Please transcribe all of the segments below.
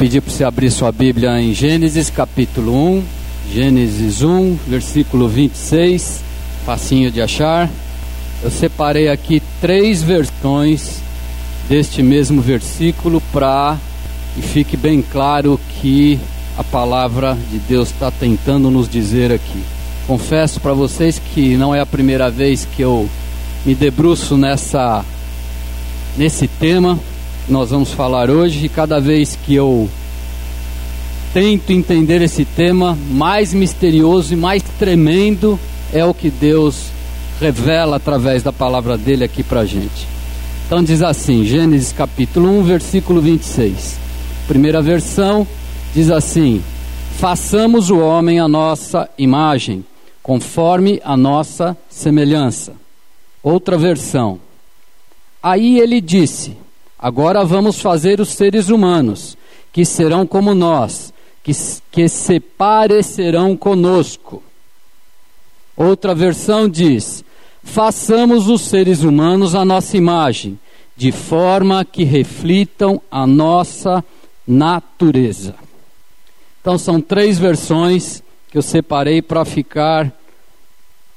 pedir para você abrir sua Bíblia em Gênesis capítulo 1, Gênesis 1, versículo 26, facinho de achar. Eu separei aqui três versões deste mesmo versículo para que fique bem claro que a palavra de Deus está tentando nos dizer aqui. Confesso para vocês que não é a primeira vez que eu me debruço nessa nesse tema nós vamos falar hoje e cada vez que eu tento entender esse tema, mais misterioso e mais tremendo é o que Deus revela através da palavra dele aqui para a gente. Então diz assim, Gênesis capítulo 1, versículo 26. Primeira versão diz assim: Façamos o homem a nossa imagem, conforme a nossa semelhança. Outra versão. Aí ele disse: Agora vamos fazer os seres humanos, que serão como nós, que, que se parecerão conosco. Outra versão diz: Façamos os seres humanos a nossa imagem, de forma que reflitam a nossa natureza. Então são três versões que eu separei para ficar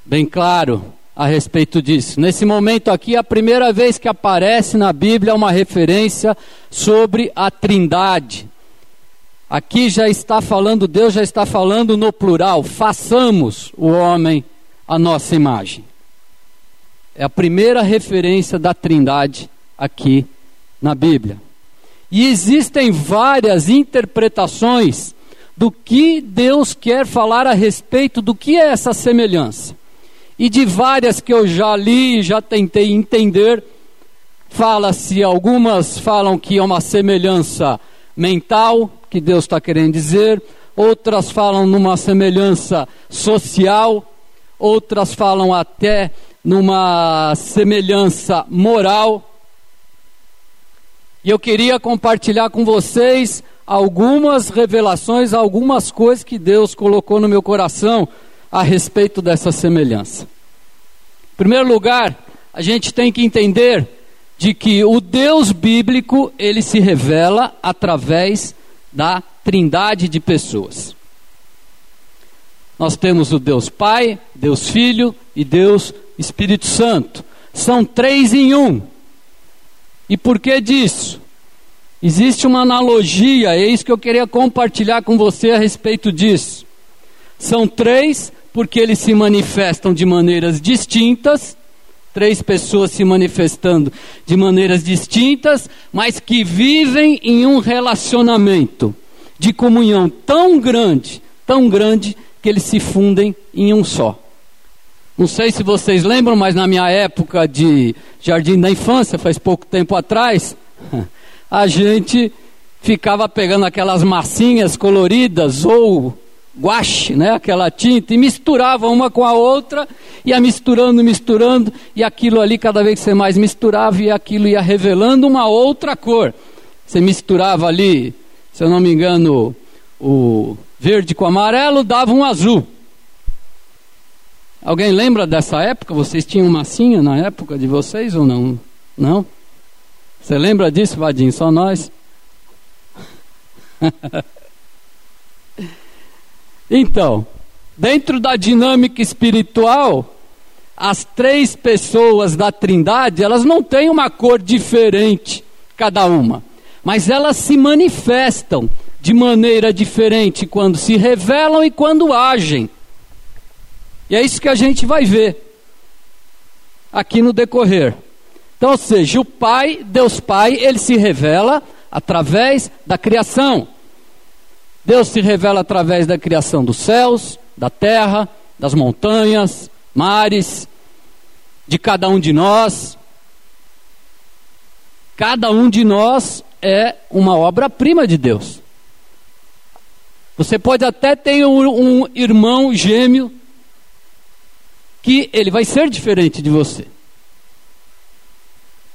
bem claro a respeito disso. Nesse momento aqui, a primeira vez que aparece na Bíblia uma referência sobre a Trindade. Aqui já está falando, Deus já está falando no plural: façamos o homem a nossa imagem. É a primeira referência da Trindade aqui na Bíblia. E existem várias interpretações do que Deus quer falar a respeito do que é essa semelhança e de várias que eu já li e já tentei entender, fala-se, algumas falam que é uma semelhança mental, que Deus está querendo dizer, outras falam numa semelhança social, outras falam até numa semelhança moral. E eu queria compartilhar com vocês algumas revelações, algumas coisas que Deus colocou no meu coração a respeito dessa semelhança. Em primeiro lugar, a gente tem que entender de que o Deus bíblico, ele se revela através da trindade de pessoas. Nós temos o Deus Pai, Deus Filho e Deus Espírito Santo. São três em um. E por que disso? Existe uma analogia, é isso que eu queria compartilhar com você a respeito disso. São três porque eles se manifestam de maneiras distintas, três pessoas se manifestando de maneiras distintas, mas que vivem em um relacionamento de comunhão tão grande, tão grande, que eles se fundem em um só. Não sei se vocês lembram, mas na minha época de jardim da infância, faz pouco tempo atrás, a gente ficava pegando aquelas massinhas coloridas ou guache, né, aquela tinta, e misturava uma com a outra, ia misturando, misturando, e aquilo ali, cada vez que você mais misturava, e aquilo ia revelando uma outra cor. Você misturava ali, se eu não me engano, o verde com amarelo, dava um azul. Alguém lembra dessa época? Vocês tinham massinha na época de vocês ou não? Não? Você lembra disso, Vadinho? Só nós? Então, dentro da dinâmica espiritual, as três pessoas da Trindade, elas não têm uma cor diferente, cada uma, mas elas se manifestam de maneira diferente quando se revelam e quando agem. E é isso que a gente vai ver aqui no decorrer. Então, ou seja, o Pai, Deus Pai, ele se revela através da criação. Deus se revela através da criação dos céus, da terra, das montanhas, mares, de cada um de nós. Cada um de nós é uma obra-prima de Deus. Você pode até ter um, um, irmão gêmeo que ele vai ser diferente de você.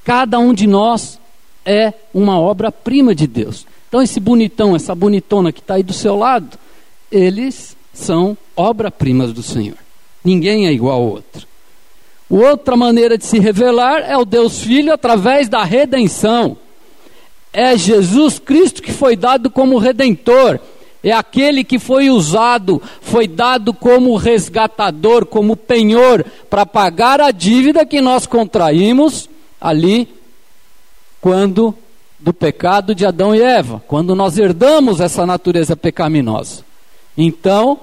Cada um de nós é uma obra-prima de Deus. Então, esse bonitão, essa bonitona que está aí do seu lado, eles são obra-primas do Senhor. Ninguém é igual ao outro. Outra maneira de se revelar é o Deus Filho através da redenção. é Jesus Cristo que foi dado como redentor. É aquele que foi usado, foi dado como resgatador, como penhor, para pagar a dívida que nós contraímos ali, quando do pecado de Adão e Eva, quando nós herdamos essa natureza pecaminosa. Então,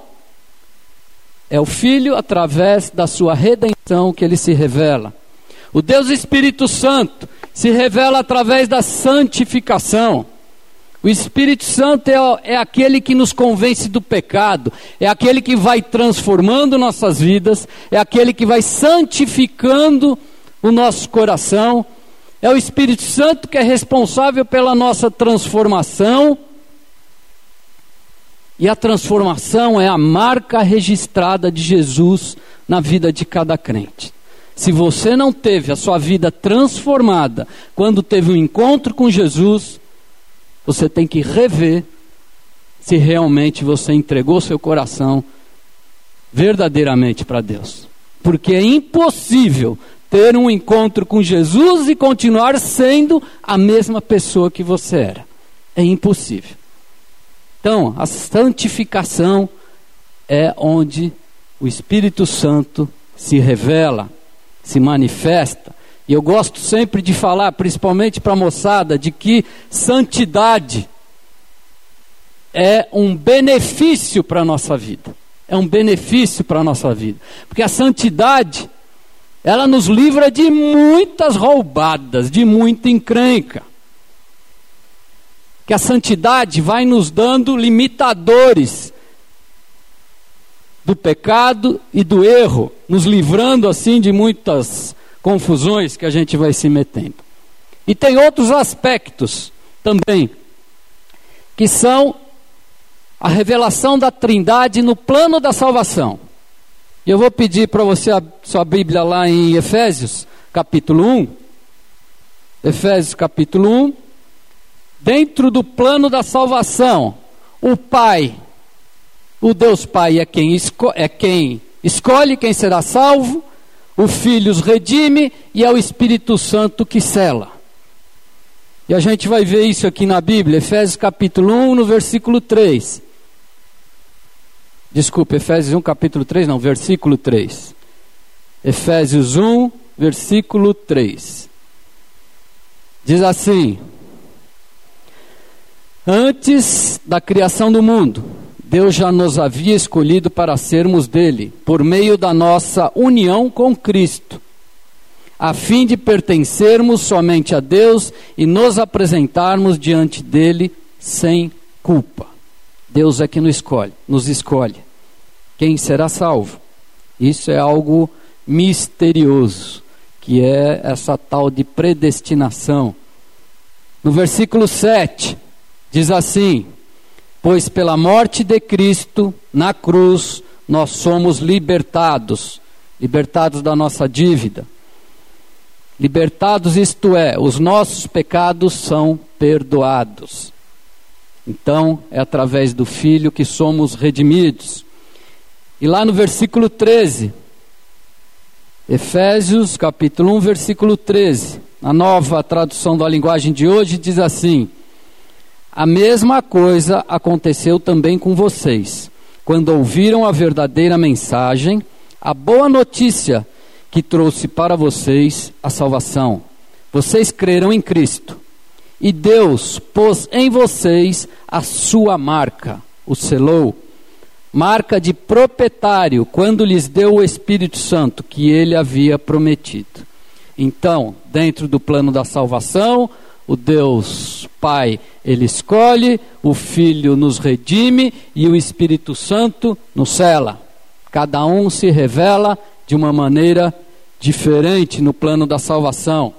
é o Filho, através da sua redenção, que ele se revela. O Deus Espírito Santo se revela através da santificação. O Espírito Santo é, é, aquele que nos convence do pecado, é aquele que vai transformando nossas vidas, é aquele que vai santificando o nosso coração. É o Espírito Santo que é responsável pela nossa transformação. E a transformação é a marca registrada de Jesus na vida de cada crente. Se você não teve a sua vida transformada quando teve um encontro com Jesus, você tem que rever se realmente você entregou seu coração verdadeiramente para Deus. Porque é impossível ter um encontro com Jesus e continuar sendo a mesma pessoa que você era. É impossível. Então, a santificação é onde o Espírito Santo se revela, se manifesta. E eu gosto sempre de falar, principalmente para a moçada, de que santidade é um benefício para a nossa vida. É um benefício para a nossa vida. Porque a santidade, ela nos livra de muitas roubadas, de muita encrenca. Que a santidade vai nos dando limitadores do pecado e do erro, nos livrando assim de muitas confusões que a gente vai se metendo. E tem outros aspectos também, que são a revelação da Trindade no plano da salvação. Eu vou pedir para você a sua Bíblia lá em Efésios, capítulo 1. Efésios, capítulo 1. Dentro do plano da salvação, o Pai, o Deus Pai é quem, é quem escolhe quem será salvo o Filho os redime e é o Espírito Santo que cela. E a gente vai ver isso aqui na Bíblia, Efésios capítulo 1, no versículo 3. Desculpe, Efésios 1, capítulo 3, não, versículo 3. Efésios 1, versículo 3. Diz assim: Antes da criação do mundo, Deus já nos havia escolhido para sermos dele, por meio da nossa união com Cristo, a fim de pertencermos somente a Deus e nos apresentarmos diante dele sem culpa. Deus é que nos escolhe, nos escolhe. Quem será salvo? Isso é algo misterioso, que é essa tal de predestinação. No versículo 7, diz assim: pois pela morte de Cristo na cruz nós somos libertados libertados da nossa dívida. Libertados, isto é, os nossos pecados são perdoados. Então, é através do Filho que somos redimidos. E lá no versículo 13, Efésios capítulo 1, versículo 13, a nova tradução da linguagem de hoje diz assim: a mesma coisa aconteceu também com vocês, quando ouviram a verdadeira mensagem, a boa notícia que trouxe para vocês a salvação. Vocês creram em Cristo. E Deus pôs em vocês a sua marca, o selou, marca de proprietário, quando lhes deu o Espírito Santo que ele havia prometido. Então, dentro do plano da salvação, o Deus Pai, ele escolhe, o Filho nos redime e o Espírito Santo nos cela. Cada um se revela de uma maneira diferente no plano da salvação.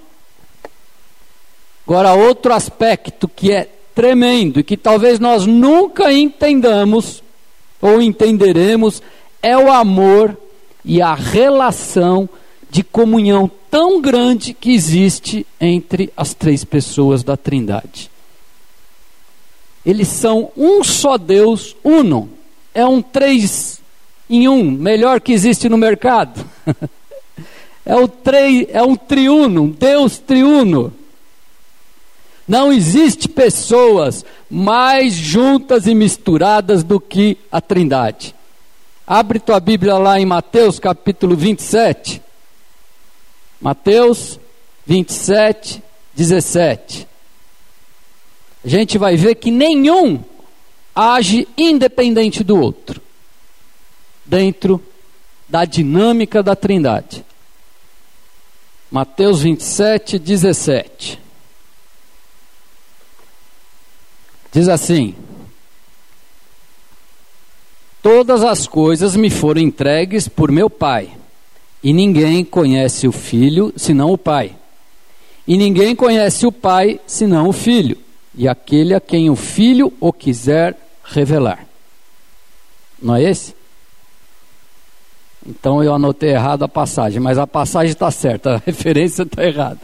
Agora, outro aspecto que é tremendo e que talvez nós nunca entendamos ou entenderemos é o amor e a relação de comunhão tão grande que existe entre as três pessoas da Trindade. Eles são um só Deus, uno. É um três em um, melhor que existe no mercado. é, o três, é um triuno, Deus triuno. Não existe pessoas mais juntas e misturadas do que a Trindade. Abre tua Bíblia lá em Mateus capítulo 27. Mateus 27, 17. A gente vai ver que nenhum age independente do outro, dentro da dinâmica da Trindade. Mateus 27, 17. Diz assim: Todas as coisas me foram entregues por meu Pai, e ninguém conhece o Filho senão o Pai. E ninguém conhece o Pai senão o Filho, e aquele a quem o Filho o quiser revelar. Não é esse? Então eu anotei errado a passagem, mas a passagem está certa, a referência está errada.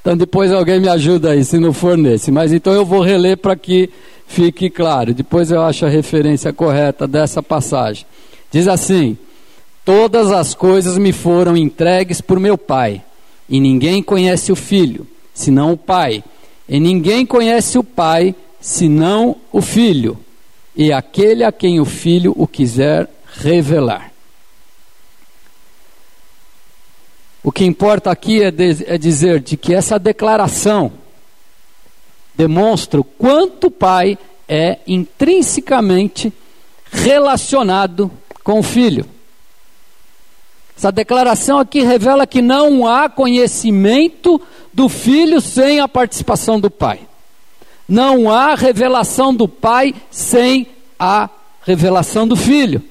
Então depois alguém me ajuda aí, se não for nesse. Mas então eu vou reler para que fique claro. Depois eu acho a referência correta dessa passagem. Diz assim: Todas as coisas me foram entregues por meu Pai, e ninguém conhece o Filho, senão o Pai. E ninguém conhece o Pai, senão o Filho, e aquele a quem o Filho o quiser revelar. O que importa aqui é, de, é dizer de que essa declaração demonstra o quanto o pai é intrinsecamente relacionado com o filho. Essa declaração aqui revela que não há conhecimento do filho sem a participação do pai. Não há revelação do pai sem a revelação do filho.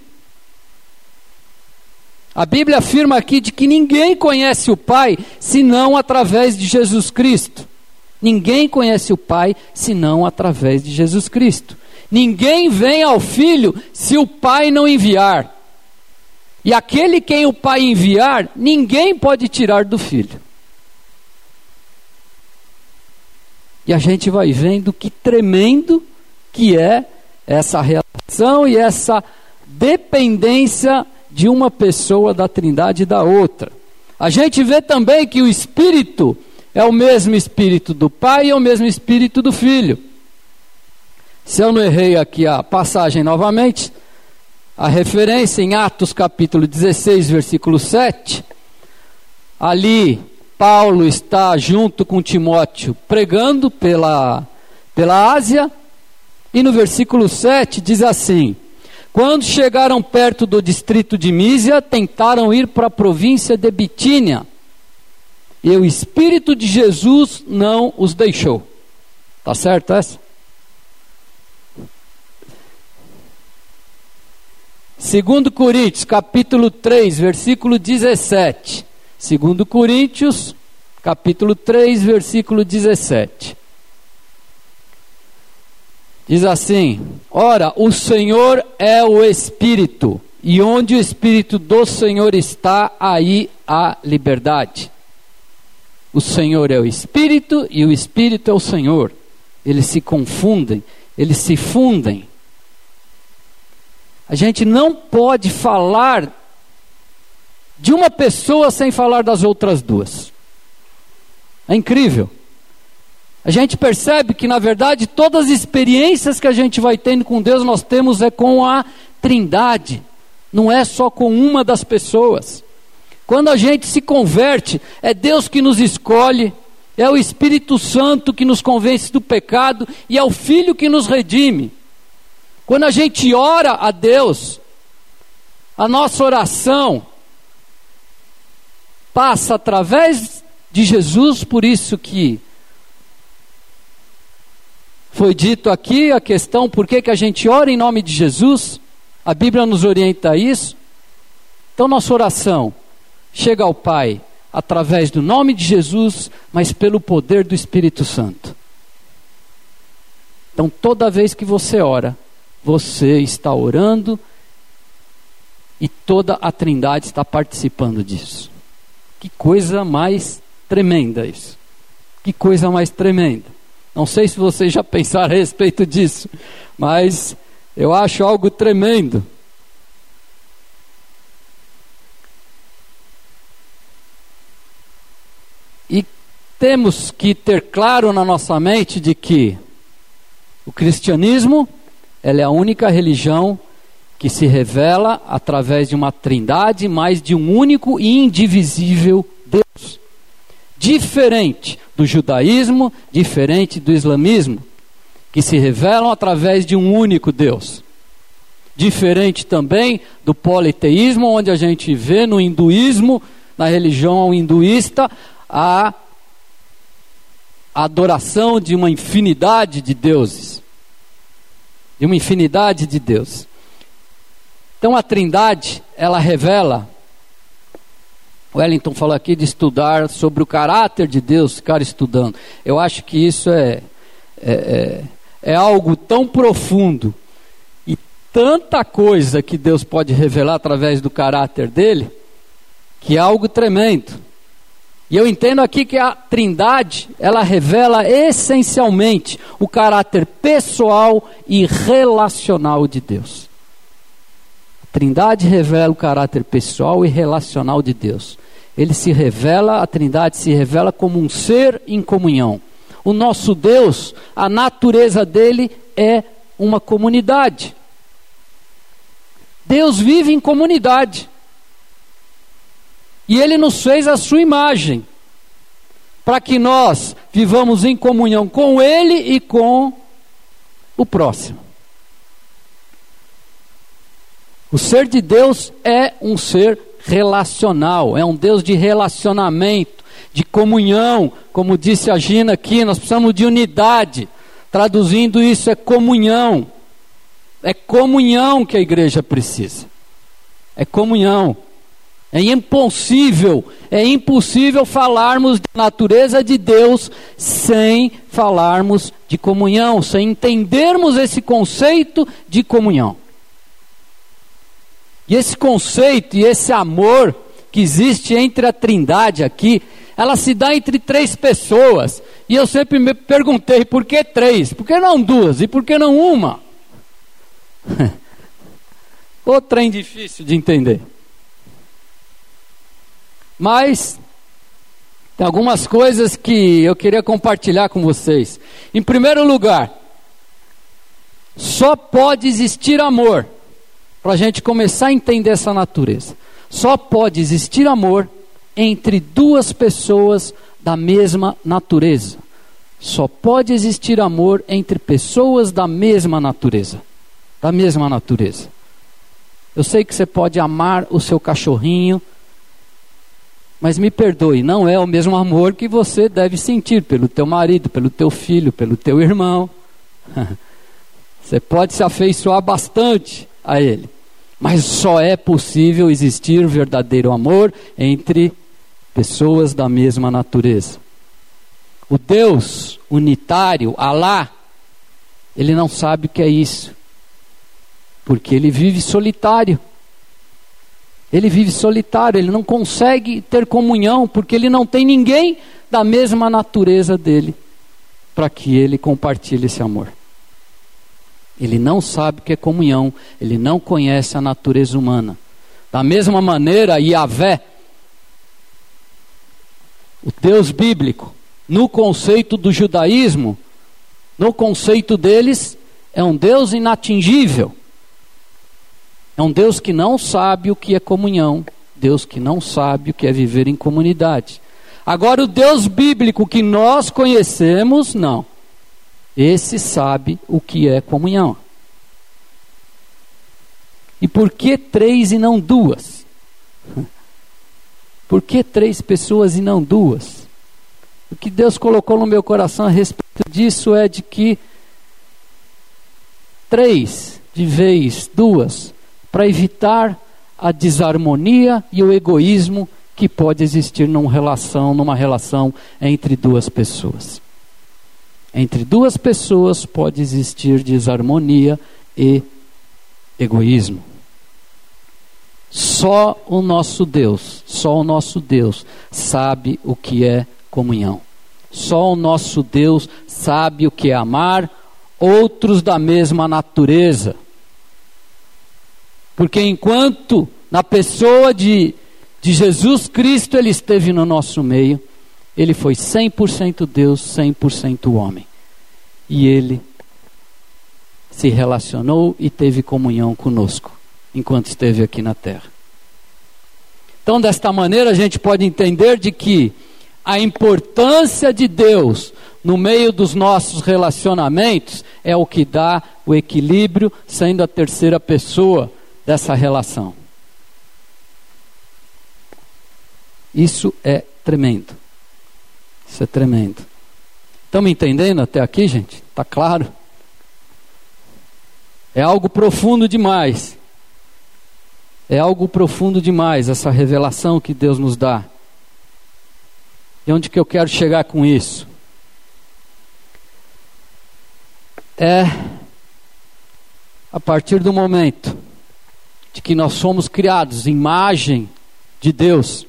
A Bíblia afirma aqui de que ninguém conhece o Pai senão através de Jesus Cristo. Ninguém conhece o Pai senão através de Jesus Cristo. Ninguém vem ao Filho se o Pai não enviar. E aquele quem o Pai enviar, ninguém pode tirar do Filho. E a gente vai vendo que tremendo que é essa relação e essa dependência de uma pessoa da Trindade e da outra. A gente vê também que o Espírito é o mesmo espírito do Pai e é o mesmo espírito do Filho. Se eu não errei aqui a passagem novamente, a referência em Atos capítulo 16, versículo 7, ali Paulo está junto com Timóteo pregando pela, pela Ásia, e no versículo 7 diz assim: Quando chegaram perto do distrito de Mísia, tentaram ir para a província de Bitínia e o Espírito de Jesus não os deixou. Tá certo essa? Segundo Coríntios, capítulo 3, versículo 17. Segundo Coríntios, capítulo 3, versículo 17. Diz assim: Ora, o Senhor é o Espírito, e onde o Espírito do Senhor está, aí há liberdade. O Senhor é o Espírito e o Espírito é o Senhor. Eles se confundem, eles se fundem. A gente não pode falar de uma pessoa sem falar das outras duas. É incrível. A gente percebe que, na verdade, todas as experiências que a gente vai tendo com Deus, nós temos é com a Trindade, não é só com uma das pessoas. Quando a gente se converte, é Deus que nos escolhe, é o Espírito Santo que nos convence do pecado e é o Filho que nos redime. Quando a gente ora a Deus, a nossa oração passa através de Jesus, por isso que foi dito aqui a questão por que, que a gente ora em nome de Jesus, a Bíblia nos orienta a isso. Então, nossa oração chega ao Pai através do nome de Jesus, mas pelo poder do Espírito Santo. Então, toda vez que você ora, você está orando e toda a Trindade está participando disso. Que coisa mais tremenda isso. Que coisa mais tremenda. Não sei se vocês já pensaram a respeito disso, mas eu acho algo tremendo. temos que ter claro na nossa mente de que o cristianismo é a única religião que se revela através de uma trindade, mas de um único e indivisível Deus. Diferente do judaísmo, diferente do islamismo, que se revelam através de um único Deus. Diferente também do politeísmo, onde a gente vê no hinduísmo, na religião hinduísta, a adoração de uma infinidade de deuses. De uma infinidade de deuses. Então a Trindade, ela revela. Wellington falou aqui de estudar sobre o caráter de Deus, ficar estudando. Eu acho que isso é, é, é, é algo tão profundo e tanta coisa que Deus pode revelar através do caráter dele, que é algo tremendo. E eu entendo aqui que a Trindade, ela revela essencialmente o caráter pessoal e relacional de Deus. Trindade revela o caráter pessoal e relacional de Deus. Ele se revela, a Trindade se revela como um ser em comunhão. O nosso Deus, a natureza dele é uma comunidade. Deus vive em comunidade. E Ele nos fez a sua imagem, para que nós vivamos em comunhão com Ele e com o próximo. O ser de Deus é um ser relacional, é um Deus de relacionamento, de comunhão, como disse a Gina aqui, nós precisamos de unidade. Traduzindo isso, é comunhão. É comunhão que a igreja precisa. É comunhão. É impossível, é impossível falarmos da natureza de Deus sem falarmos de comunhão, sem entendermos esse conceito de comunhão. E esse conceito e esse amor que existe entre a Trindade aqui, ela se dá entre três pessoas. E eu sempre me perguntei por que três? Por que não duas? E por que não uma? Outro trem difícil de entender. Mas tem algumas coisas que eu queria compartilhar com vocês. Em primeiro lugar, só pode existir amor, para a gente começar a entender essa natureza. Só pode existir amor entre duas pessoas da mesma natureza. Só pode existir amor entre pessoas da mesma natureza. Da mesma natureza. Eu sei que você pode amar o seu cachorrinho, mas me perdoe, não é o mesmo amor que você deve sentir pelo teu marido, pelo teu filho, pelo teu irmão. Você pode se afeiçoar bastante a ele, mas só é possível existir verdadeiro amor entre pessoas da mesma natureza. O Deus unitário, Alá, ele não sabe o que é isso, porque ele vive solitário. Ele vive solitário, ele não consegue ter comunhão, porque ele não tem ninguém da mesma natureza dele para que ele compartilhe esse amor. Ele não sabe o que é comunhão, ele não conhece a natureza humana. Da mesma maneira, Yahvé, o Deus bíblico, no conceito do judaísmo, no conceito deles, é um Deus inatingível. É um Deus que não sabe o que é comunhão, Deus que não sabe o que é viver em comunidade. Agora, o Deus bíblico que nós conhecemos, não. Esse sabe o que é comunhão. E por que três e não duas? Por que três pessoas e não duas? O que Deus colocou no meu coração a respeito disso é de que três de vez, duas, para evitar a desarmonia e o egoísmo que pode existir numa relação, numa relação entre duas pessoas. Entre duas pessoas pode existir desarmonia e egoísmo. Só o nosso Deus, só o nosso Deus sabe o que é comunhão. Só o nosso Deus sabe o que é amar outros da mesma natureza. Porque enquanto na pessoa de, de Jesus Cristo ele esteve no nosso meio, Ele foi 100% Deus, 100% homem. E ele se relacionou e teve comunhão conosco enquanto esteve aqui na terra. Então, desta maneira, a gente pode entender de que a importância de Deus no meio dos nossos relacionamentos é o que dá o equilíbrio, sendo a terceira pessoa dessa relação. Isso é tremendo. Isso é tremendo. Estão me entendendo até aqui, gente? Está claro? É algo profundo demais. É algo profundo demais essa revelação que Deus nos dá. E onde que eu quero chegar com isso? É a partir do momento de que nós somos criados em imagem de Deus,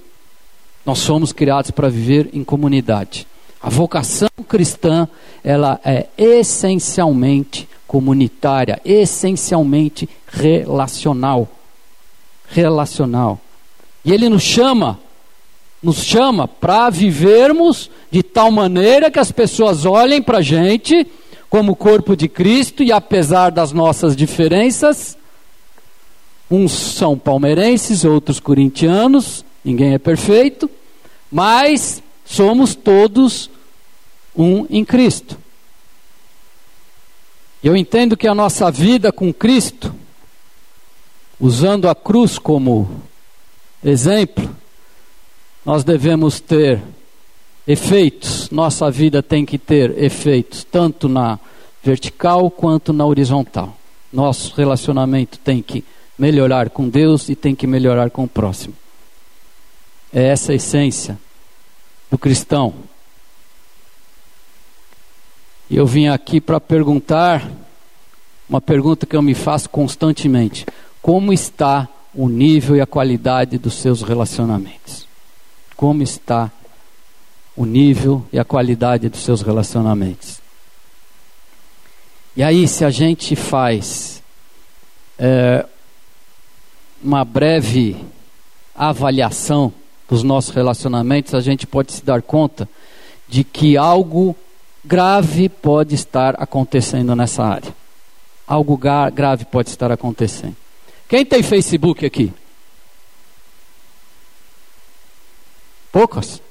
nós somos criados para viver em comunidade. A vocação cristã, ela é essencialmente comunitária, essencialmente relacional. Relacional. E ele nos chama, nos chama para vivermos de tal maneira que as pessoas olhem para a gente como corpo de Cristo e apesar das nossas diferenças, uns são palmeirenses, outros corintianos, ninguém é perfeito, mas somos todos um em Cristo. Eu entendo que a nossa vida com Cristo, usando a cruz como exemplo, nós devemos ter efeitos. Nossa vida tem que ter efeitos, tanto na vertical quanto na horizontal. Nosso relacionamento tem que melhorar com Deus e tem que melhorar com o próximo. É essa a essência do cristão. E eu vim aqui para perguntar uma pergunta que eu me faço constantemente: como está o nível e a qualidade dos seus relacionamentos? Como está o nível e a qualidade dos seus relacionamentos? E aí, se a gente faz é, uma breve avaliação dos nossos relacionamentos, a gente pode se dar conta de que algo grave pode estar acontecendo nessa área. Algo grave pode estar acontecendo. Quem tem Facebook aqui? Poucas.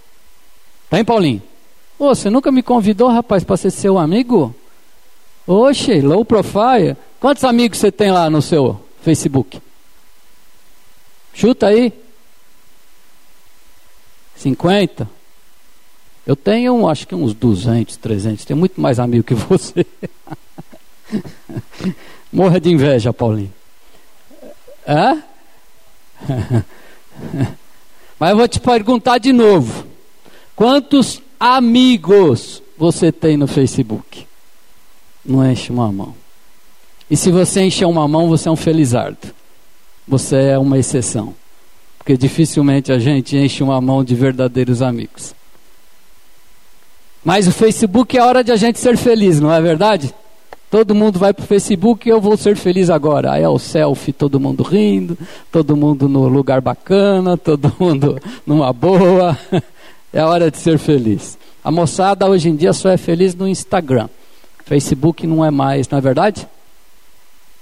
Tem, Paulinho? Ô, você nunca me convidou, rapaz, para ser seu amigo? Oxe, low profile. Quantos amigos você tem lá no seu Facebook? Chuta aí. 50? Eu tenho, acho que uns 200, 300. Tenho muito mais amigo que você. Morra de inveja, Paulinho. É? Mas eu vou te perguntar de novo. Quantos amigos você tem no Facebook? Não enche uma mão. E se você encher uma mão, você é um felizardo. Você é uma exceção. Porque dificilmente a gente enche uma mão de verdadeiros amigos. Mas o Facebook é hora de a gente ser feliz, não é verdade? Todo mundo vai para o Facebook e eu vou ser feliz agora. Aí é o selfie, todo mundo rindo, todo mundo no lugar bacana, todo mundo numa boa. É hora de ser feliz. A moçada hoje em dia só é feliz no Instagram. Facebook não é mais, não é verdade?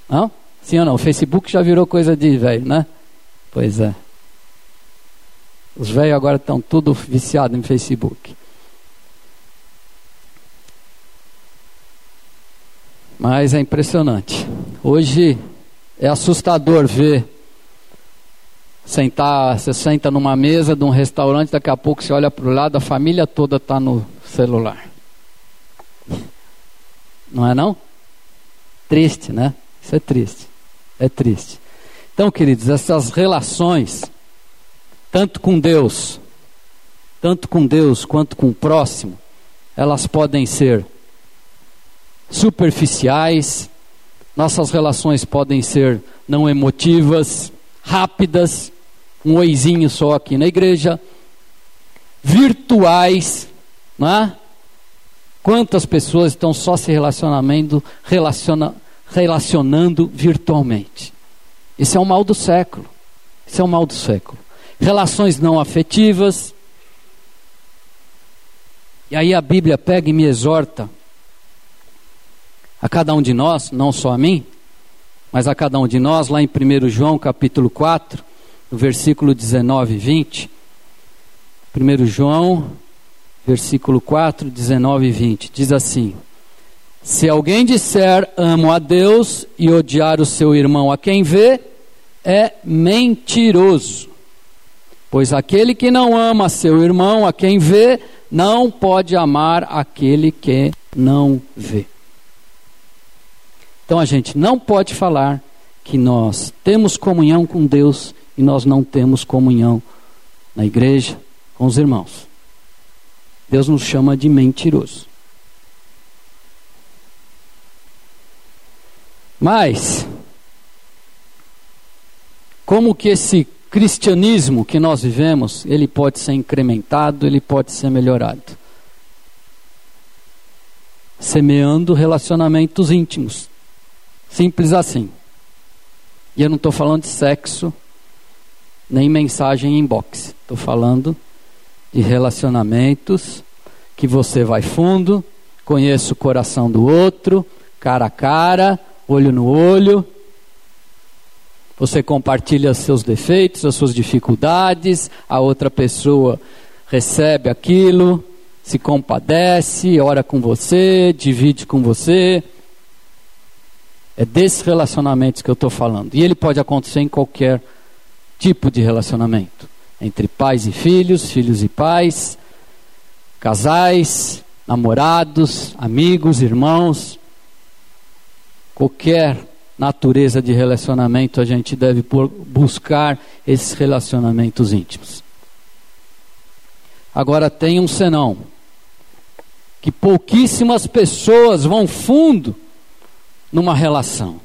Não? Sim ou não? O Facebook já virou coisa de velho, né? Pois é. Os velhos agora estão tudo viciados em Facebook. Mas é impressionante. Hoje é assustador ver sentar, você senta numa mesa de um restaurante, daqui a pouco você olha para o lado, a família toda está no celular. Não é não? Triste, né? Isso é triste. É triste. Então, queridos, essas relações tanto com Deus, tanto com Deus quanto com o próximo, elas podem ser superficiais, nossas relações podem ser não emotivas, rápidas, um oizinho só aqui na igreja, virtuais, né? Quantas pessoas estão só se relacionando, relaciona, relacionando virtualmente? Esse é o mal do século. Esse é o mal do século relações não afetivas, E aí a Bíblia pega e me exorta a cada um de nós, não só a mim, mas a cada um de nós, lá em 1 João capítulo 4, no versículo 19 e 20. 1 João, versículo 4, 19 e 20, diz assim: Se alguém disser amo a Deus e odiar o seu irmão a quem vê, é mentiroso. Pois aquele que não ama seu irmão a quem vê, não pode amar aquele que não vê. Então a gente não pode falar que nós temos comunhão com Deus e nós não temos comunhão na igreja com os irmãos. Deus nos chama de mentiroso. Mas, como que esse cristianismo que nós vivemos, ele pode ser incrementado, ele pode ser melhorado? Semeando relacionamentos íntimos. Simples assim. E eu não estou falando de sexo, nem mensagem inbox. Estou falando de relacionamentos que você vai fundo, conhece o coração do outro, cara a cara, olho no olho. Você compartilha seus defeitos, as suas dificuldades, a outra pessoa recebe aquilo, se compadece, ora com você, divide com você. É desses relacionamentos que eu estou falando. E ele pode acontecer em qualquer tipo de relacionamento entre pais e filhos, filhos e pais, casais, namorados, amigos, irmãos. Qualquer natureza de relacionamento a gente deve buscar esses relacionamentos íntimos. Agora tem um senão que pouquíssimas pessoas vão fundo numa relação.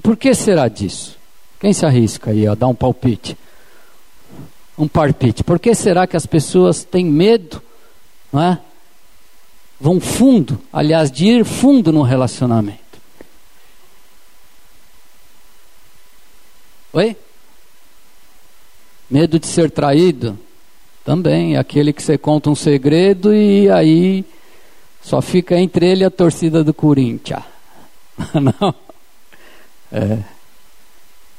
Por que será disso? Quem se arrisca aí a dar um palpite? Um palpite. Por que será que as pessoas têm medo, não é? Vão fundo, aliás, de ir fundo no relacionamento. Oi? Medo de ser traído? Também, aquele que você conta um segredo e aí só fica entre ele e a torcida do Corinthians. Não. É,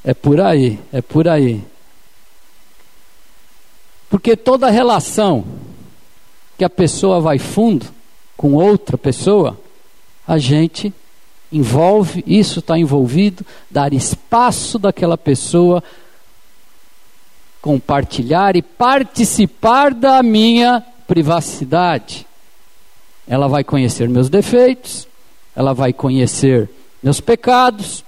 é por aí, é por aí. Porque toda relação que a pessoa vai fundo com outra pessoa, a gente envolve, isso está envolvido, dar espaço daquela pessoa compartilhar e participar da minha privacidade. Ela vai conhecer meus defeitos, ela vai conhecer meus pecados.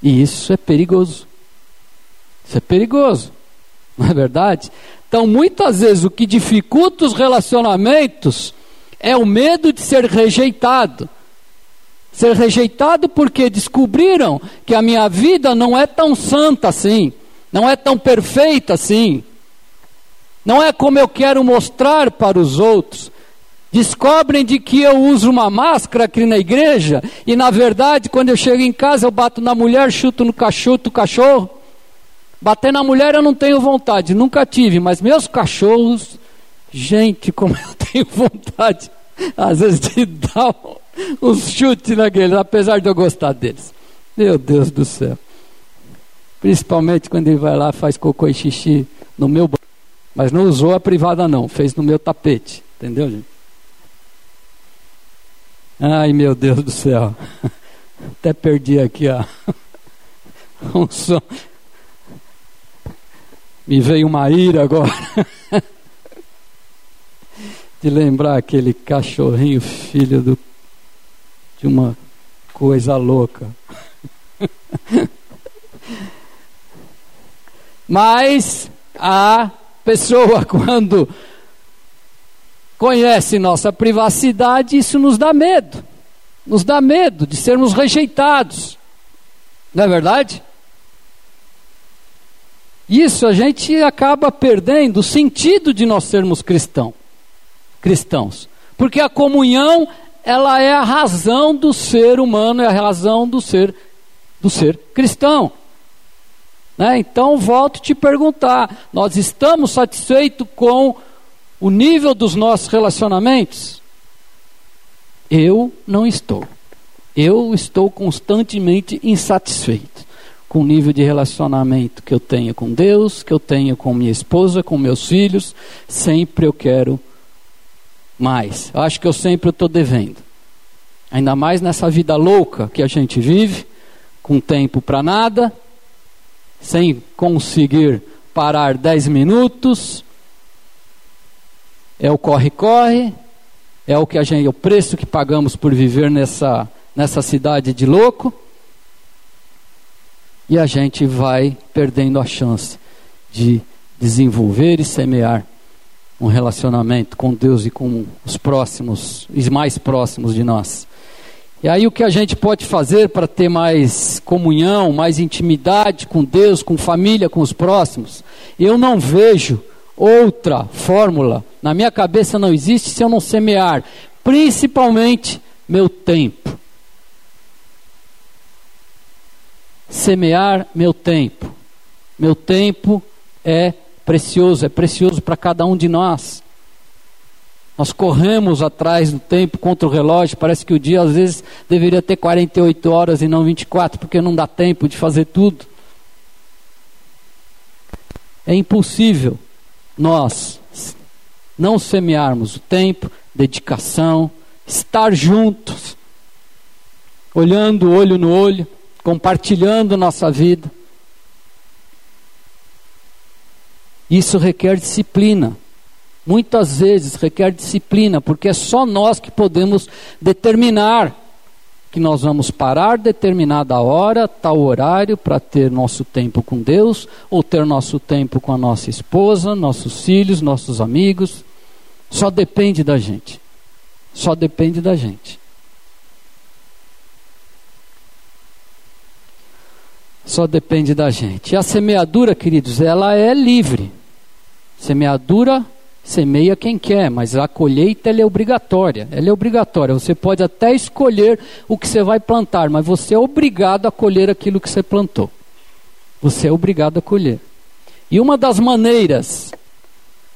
E isso é perigoso. Isso é perigoso, não é verdade? Então, muitas vezes, o que dificulta os relacionamentos é o medo de ser rejeitado. Ser rejeitado porque descobriram que a minha vida não é tão santa assim, não é tão perfeita assim, não é como eu quero mostrar para os outros. Descobrem de que eu uso uma máscara aqui na igreja e na verdade quando eu chego em casa eu bato na mulher, chuto no cachorro, o cachorro. Bater na mulher eu não tenho vontade, nunca tive, mas meus cachorros, gente, como eu tenho vontade às vezes de dar uns chutes naqueles, apesar de eu gostar deles. Meu Deus do céu. Principalmente quando ele vai lá faz cocô e xixi no meu mas não usou a privada não, fez no meu tapete, entendeu, gente? Ai, meu Deus do céu. Até perdi aqui um som. Me veio uma ira agora. De lembrar aquele cachorrinho filho do, de uma coisa louca. Mas a pessoa, quando conhece nossa privacidade, isso nos dá medo. Nos dá medo de sermos rejeitados. Não é verdade? Isso a gente acaba perdendo o sentido de nós sermos cristão, cristãos. Porque a comunhão, ela é a razão do ser humano, é a razão do ser do ser cristão. Né? Então volto te perguntar: nós estamos satisfeitos com o nível dos nossos relacionamentos? Eu não estou. Eu estou constantemente insatisfeito com o nível de relacionamento que eu tenho com Deus, que eu tenho com minha esposa, com meus filhos. Sempre eu quero mais. Eu acho que eu sempre estou devendo. Ainda mais nessa vida louca que a gente vive, com tempo para nada, sem conseguir parar dez minutos. É o corre-corre, é o que a gente, o preço que pagamos por viver nessa, nessa cidade de louco. E a gente vai perdendo a chance de desenvolver e semear um relacionamento com Deus e com os próximos, os mais próximos de nós. E aí o que a gente pode fazer para ter mais comunhão, mais intimidade com Deus, com família, com os próximos? Eu não vejo outra fórmula. Na minha cabeça não existe se eu não semear, principalmente meu tempo. Semear meu tempo. Meu tempo é precioso, é precioso para cada um de nós. Nós corremos atrás do tempo contra o relógio. Parece que o dia às vezes deveria ter 48 horas e não 24, porque não dá tempo de fazer tudo. É impossível nós não semearmos o tempo, dedicação, estar juntos, olhando olho no olho, compartilhando nossa vida. Isso requer disciplina. Muitas vezes requer disciplina, porque é só nós que podemos determinar que nós vamos parar determinada hora, tal horário, para ter nosso tempo com Deus, ou ter nosso tempo com a nossa esposa, nossos filhos, nossos amigos. Só depende da gente. Só depende da gente. Só depende da gente. E a semeadura, queridos, ela é livre. Semeadura Semeia quem quer, mas a colheita é obrigatória. Ela é obrigatória. Você pode até escolher o que você vai plantar, mas você é obrigado a colher aquilo que você plantou. Você é obrigado a colher. E uma das maneiras,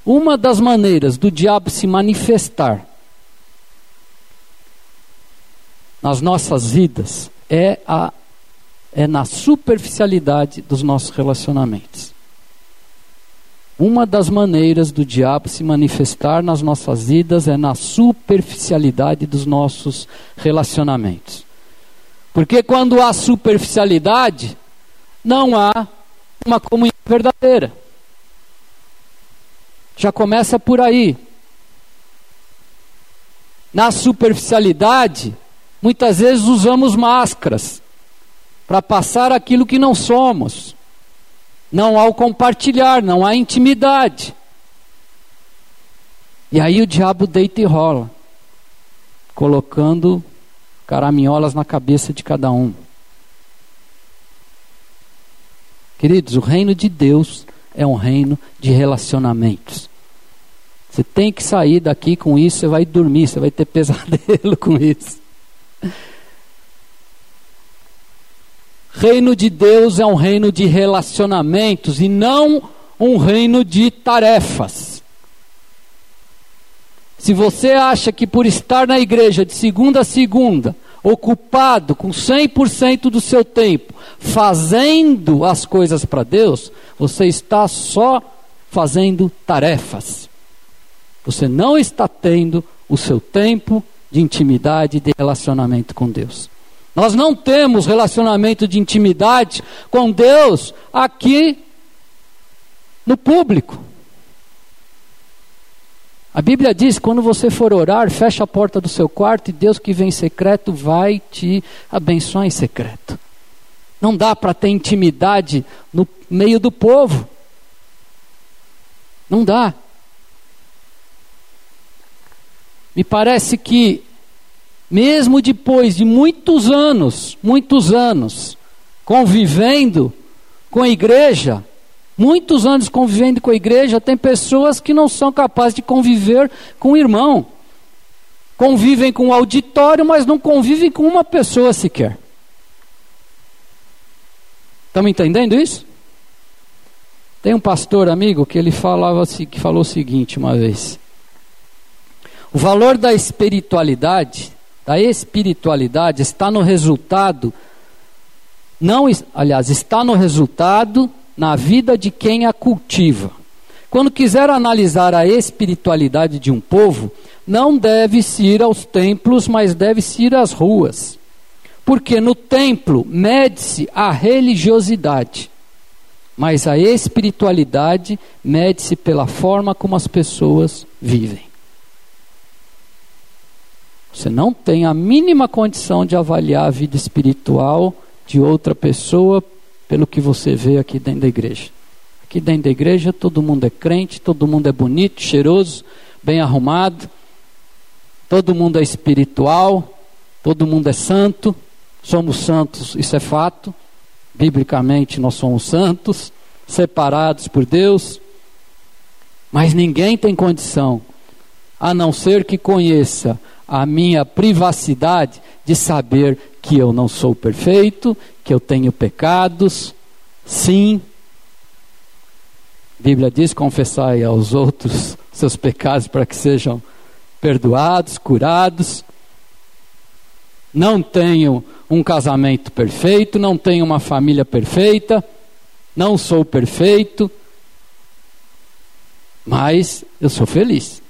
uma das maneiras do diabo se manifestar nas nossas vidas é a é na superficialidade dos nossos relacionamentos. Uma das maneiras do diabo se manifestar nas nossas vidas é na superficialidade dos nossos relacionamentos. Porque quando há superficialidade, não há uma comunhão verdadeira. Já começa por aí. Na superficialidade, muitas vezes usamos máscaras para passar aquilo que não somos. Não há o compartilhar, não há intimidade. E aí o diabo deita e rola, colocando caraminholas na cabeça de cada um. Queridos, o reino de Deus é um reino de relacionamentos. Você tem que sair daqui com isso, você vai dormir, você vai ter pesadelo com isso. Reino de Deus é um reino de relacionamentos e não um reino de tarefas. Se você acha que por estar na igreja de segunda a segunda, ocupado com 100% do seu tempo, fazendo as coisas para Deus, você está só fazendo tarefas. Você não está tendo o seu tempo de intimidade e de relacionamento com Deus. Nós não temos relacionamento de intimidade com Deus aqui no público. A Bíblia diz: quando você for orar, fecha a porta do seu quarto e Deus que vem em secreto vai te abençoar em secreto. Não dá para ter intimidade no meio do povo. Não dá. Me parece que mesmo depois de muitos anos, muitos anos, convivendo com a igreja, muitos anos convivendo com a igreja, tem pessoas que não são capazes de conviver com o irmão. Convivem com o auditório, mas não convivem com uma pessoa sequer. Estamos entendendo isso? Tem um pastor amigo que ele falava que falou o seguinte uma vez. O valor da espiritualidade, da espiritualidade está no resultado não, aliás, está no resultado na vida de quem a cultiva. Quando quiser analisar a espiritualidade de um povo, não deve-se ir aos templos, mas deve-se ir às ruas. Porque no templo mede-se a religiosidade, mas a espiritualidade mede-se pela forma como as pessoas vivem. Você não tem a mínima condição de avaliar a vida espiritual de outra pessoa pelo que você vê aqui dentro da igreja. Aqui dentro da igreja todo mundo é crente, todo mundo é bonito, cheiroso, bem arrumado, todo mundo é espiritual, todo mundo é santo, somos santos, isso é fato. Biblicamente nós somos santos, separados por Deus, mas ninguém tem condição, a não ser que conheça a minha privacidade de saber que eu não sou perfeito, que eu tenho pecados, sim, a Bíblia diz: confessai aos outros seus pecados para que sejam perdoados, curados. Não tenho um casamento perfeito, não tenho uma família perfeita, não sou perfeito, mas eu sou feliz.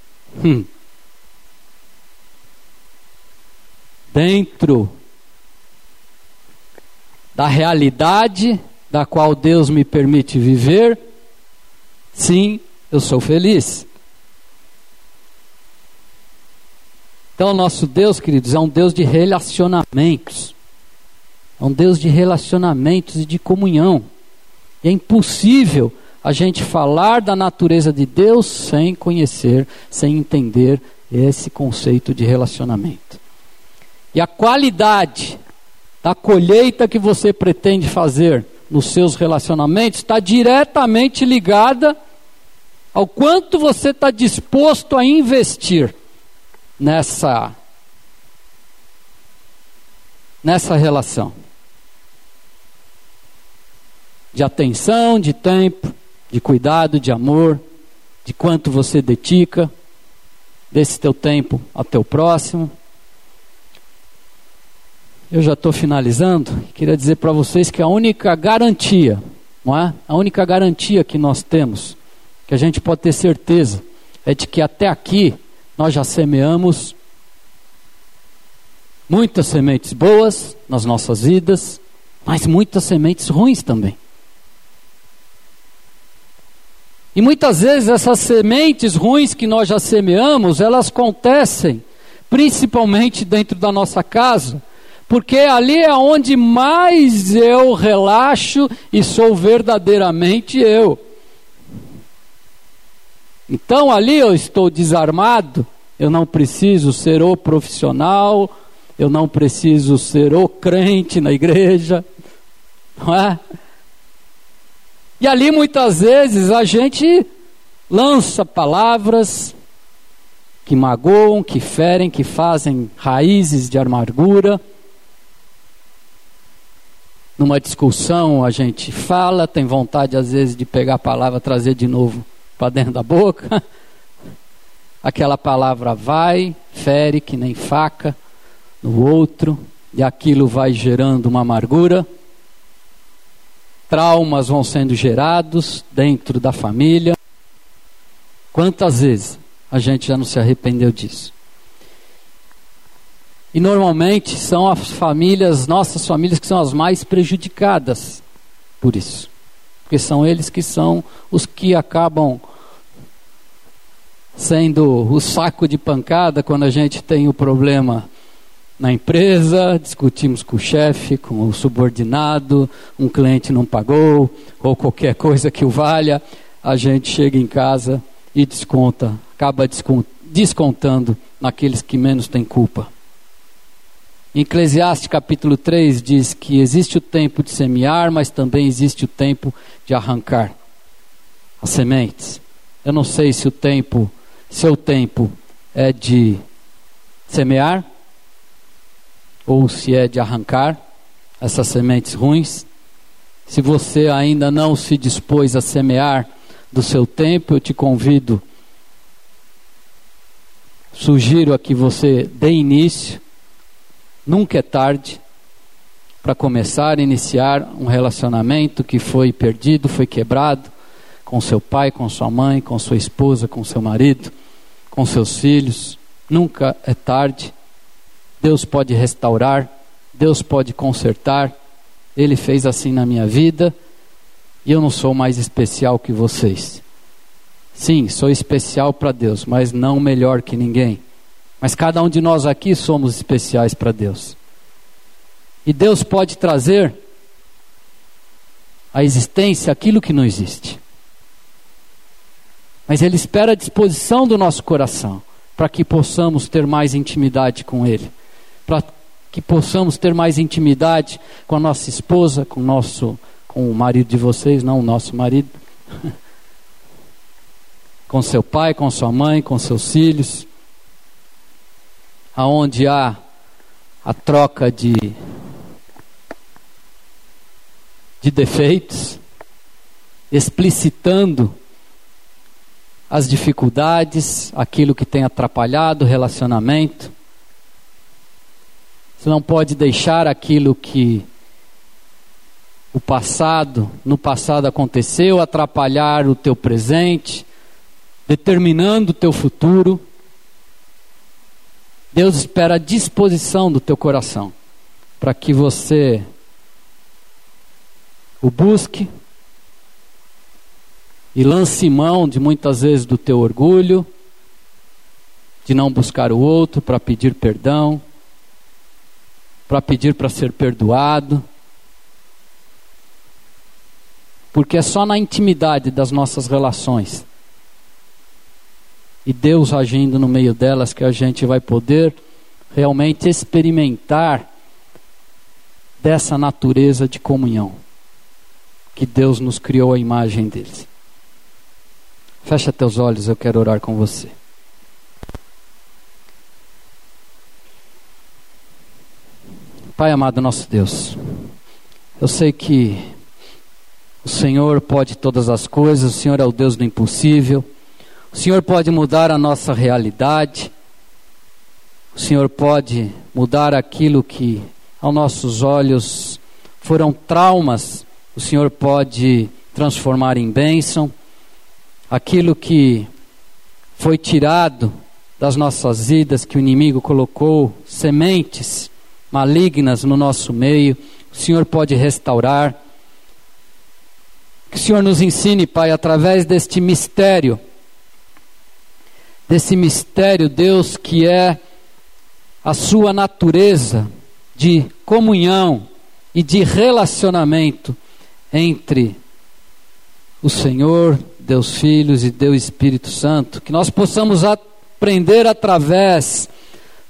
Hum. Dentro da realidade da qual Deus me permite viver, Sim, eu sou feliz. Então, nosso Deus, queridos, é um Deus de relacionamentos. É um Deus de relacionamentos e de comunhão. E é impossível a gente falar da natureza de Deus sem conhecer, sem entender esse conceito de relacionamento. E a qualidade da colheita que você pretende fazer nos seus relacionamentos está diretamente ligada ao quanto você está disposto a investir nessa nessa relação de atenção, de tempo, de cuidado, de amor, de quanto você dedica desse teu tempo ao teu próximo. Eu já estou finalizando. Queria dizer para vocês que a única garantia, não é? A única garantia que nós temos que a gente pode ter certeza é de que até aqui nós já semeamos muitas sementes boas nas nossas vidas, mas muitas sementes ruins também. E muitas vezes essas sementes ruins que nós já semeamos, elas acontecem principalmente dentro da nossa casa, porque ali é onde mais eu relaxo e sou verdadeiramente eu. Então ali eu estou desarmado, eu não preciso ser o profissional, eu não preciso ser o crente na igreja, não é? E ali muitas vezes a gente lança palavras que magoam, que ferem, que fazem raízes de amargura. Numa discussão a gente fala, tem vontade às vezes de pegar a palavra, trazer de novo para dentro da boca. Aquela palavra vai, fere que nem faca no outro, e aquilo vai gerando uma amargura. Traumas vão sendo gerados dentro da família. Quantas vezes a gente já não se arrependeu disso? E normalmente são as famílias, nossas famílias, que são as mais prejudicadas por isso porque são eles que são os que acabam sendo o saco de pancada quando a gente tem o problema na empresa, discutimos com o chefe, com o subordinado, um cliente não pagou, ou qualquer coisa que o valha, a gente chega em casa e desconta, acaba descontando naqueles que menos têm culpa. Em Eclesiastes capítulo 3 diz que existe o tempo de semear, mas também existe o tempo de arrancar as sementes. Eu não sei se o tempo, seu tempo é de semear ou se é de arrancar essas sementes ruins. Se você ainda não se dispôs a semear do seu tempo, eu te convido sugiro a que você dê início, nunca é tarde, para começar, iniciar um relacionamento que foi perdido, foi quebrado, com seu pai, com sua mãe, com sua esposa, com seu marido, com seus filhos. Nunca é tarde. Deus pode restaurar, Deus pode consertar. Ele fez assim na minha vida e eu não sou mais especial que vocês. Sim, sou especial para Deus, mas não melhor que ninguém. Mas cada um de nós aqui somos especiais para Deus. E Deus pode trazer à existência aquilo que não existe. Mas Ele espera a disposição do nosso coração para que possamos ter mais intimidade com Ele, para que possamos ter mais intimidade com a nossa esposa, com o nosso, com o marido de vocês, não o nosso marido, com seu pai, com sua mãe, com seus filhos, aonde há a troca de de defeitos, explicitando as dificuldades, aquilo que tem atrapalhado o relacionamento. Você não pode deixar aquilo que o passado, no passado aconteceu, atrapalhar o teu presente, determinando o teu futuro. Deus espera a disposição do teu coração para que você o busque, e lance mão de muitas vezes do teu orgulho, de não buscar o outro para pedir perdão, para pedir para ser perdoado. Porque é só na intimidade das nossas relações e Deus agindo no meio delas que a gente vai poder realmente experimentar dessa natureza de comunhão que Deus nos criou a imagem deles. Fecha teus olhos, eu quero orar com você. Pai amado nosso Deus, eu sei que o Senhor pode todas as coisas, o Senhor é o Deus do impossível, o Senhor pode mudar a nossa realidade, o Senhor pode mudar aquilo que aos nossos olhos foram traumas, o Senhor pode transformar em bênção aquilo que foi tirado das nossas vidas, que o inimigo colocou sementes malignas no nosso meio, o Senhor pode restaurar. Que o Senhor nos ensine, Pai, através deste mistério, desse mistério, Deus, que é a Sua natureza de comunhão e de relacionamento entre o Senhor Deus Filhos e Deus Espírito Santo, que nós possamos aprender através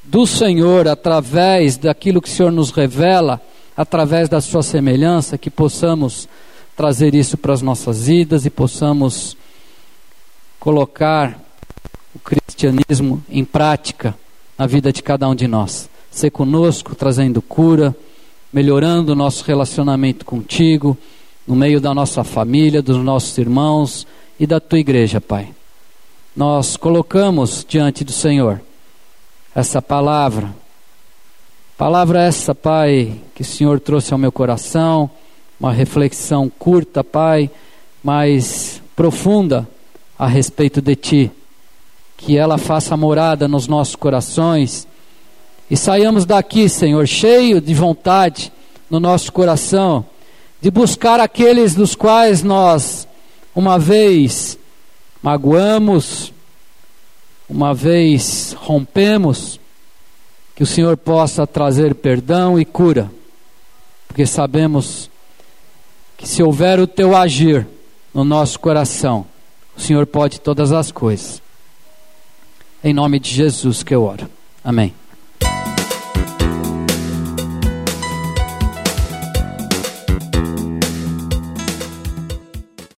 do Senhor, através daquilo que o Senhor nos revela, através da sua semelhança, que possamos trazer isso para as nossas vidas e possamos colocar o cristianismo em prática na vida de cada um de nós. Ser conosco, trazendo cura, melhorando o nosso relacionamento contigo, no meio da nossa família, dos nossos irmãos e da tua igreja, Pai. Nós colocamos diante do Senhor essa palavra. Palavra essa, Pai, que o Senhor trouxe ao meu coração, uma reflexão curta, Pai, mas profunda a respeito de Ti. Que ela faça morada nos nossos corações e saiamos daqui, Senhor, cheio de vontade no nosso coração de buscar aqueles dos quais nós uma vez magoamos, uma vez rompemos, que o Senhor possa trazer perdão e cura, porque sabemos que se houver o teu agir no nosso coração, o Senhor pode todas as coisas. Em nome de Jesus que eu oro. Amém.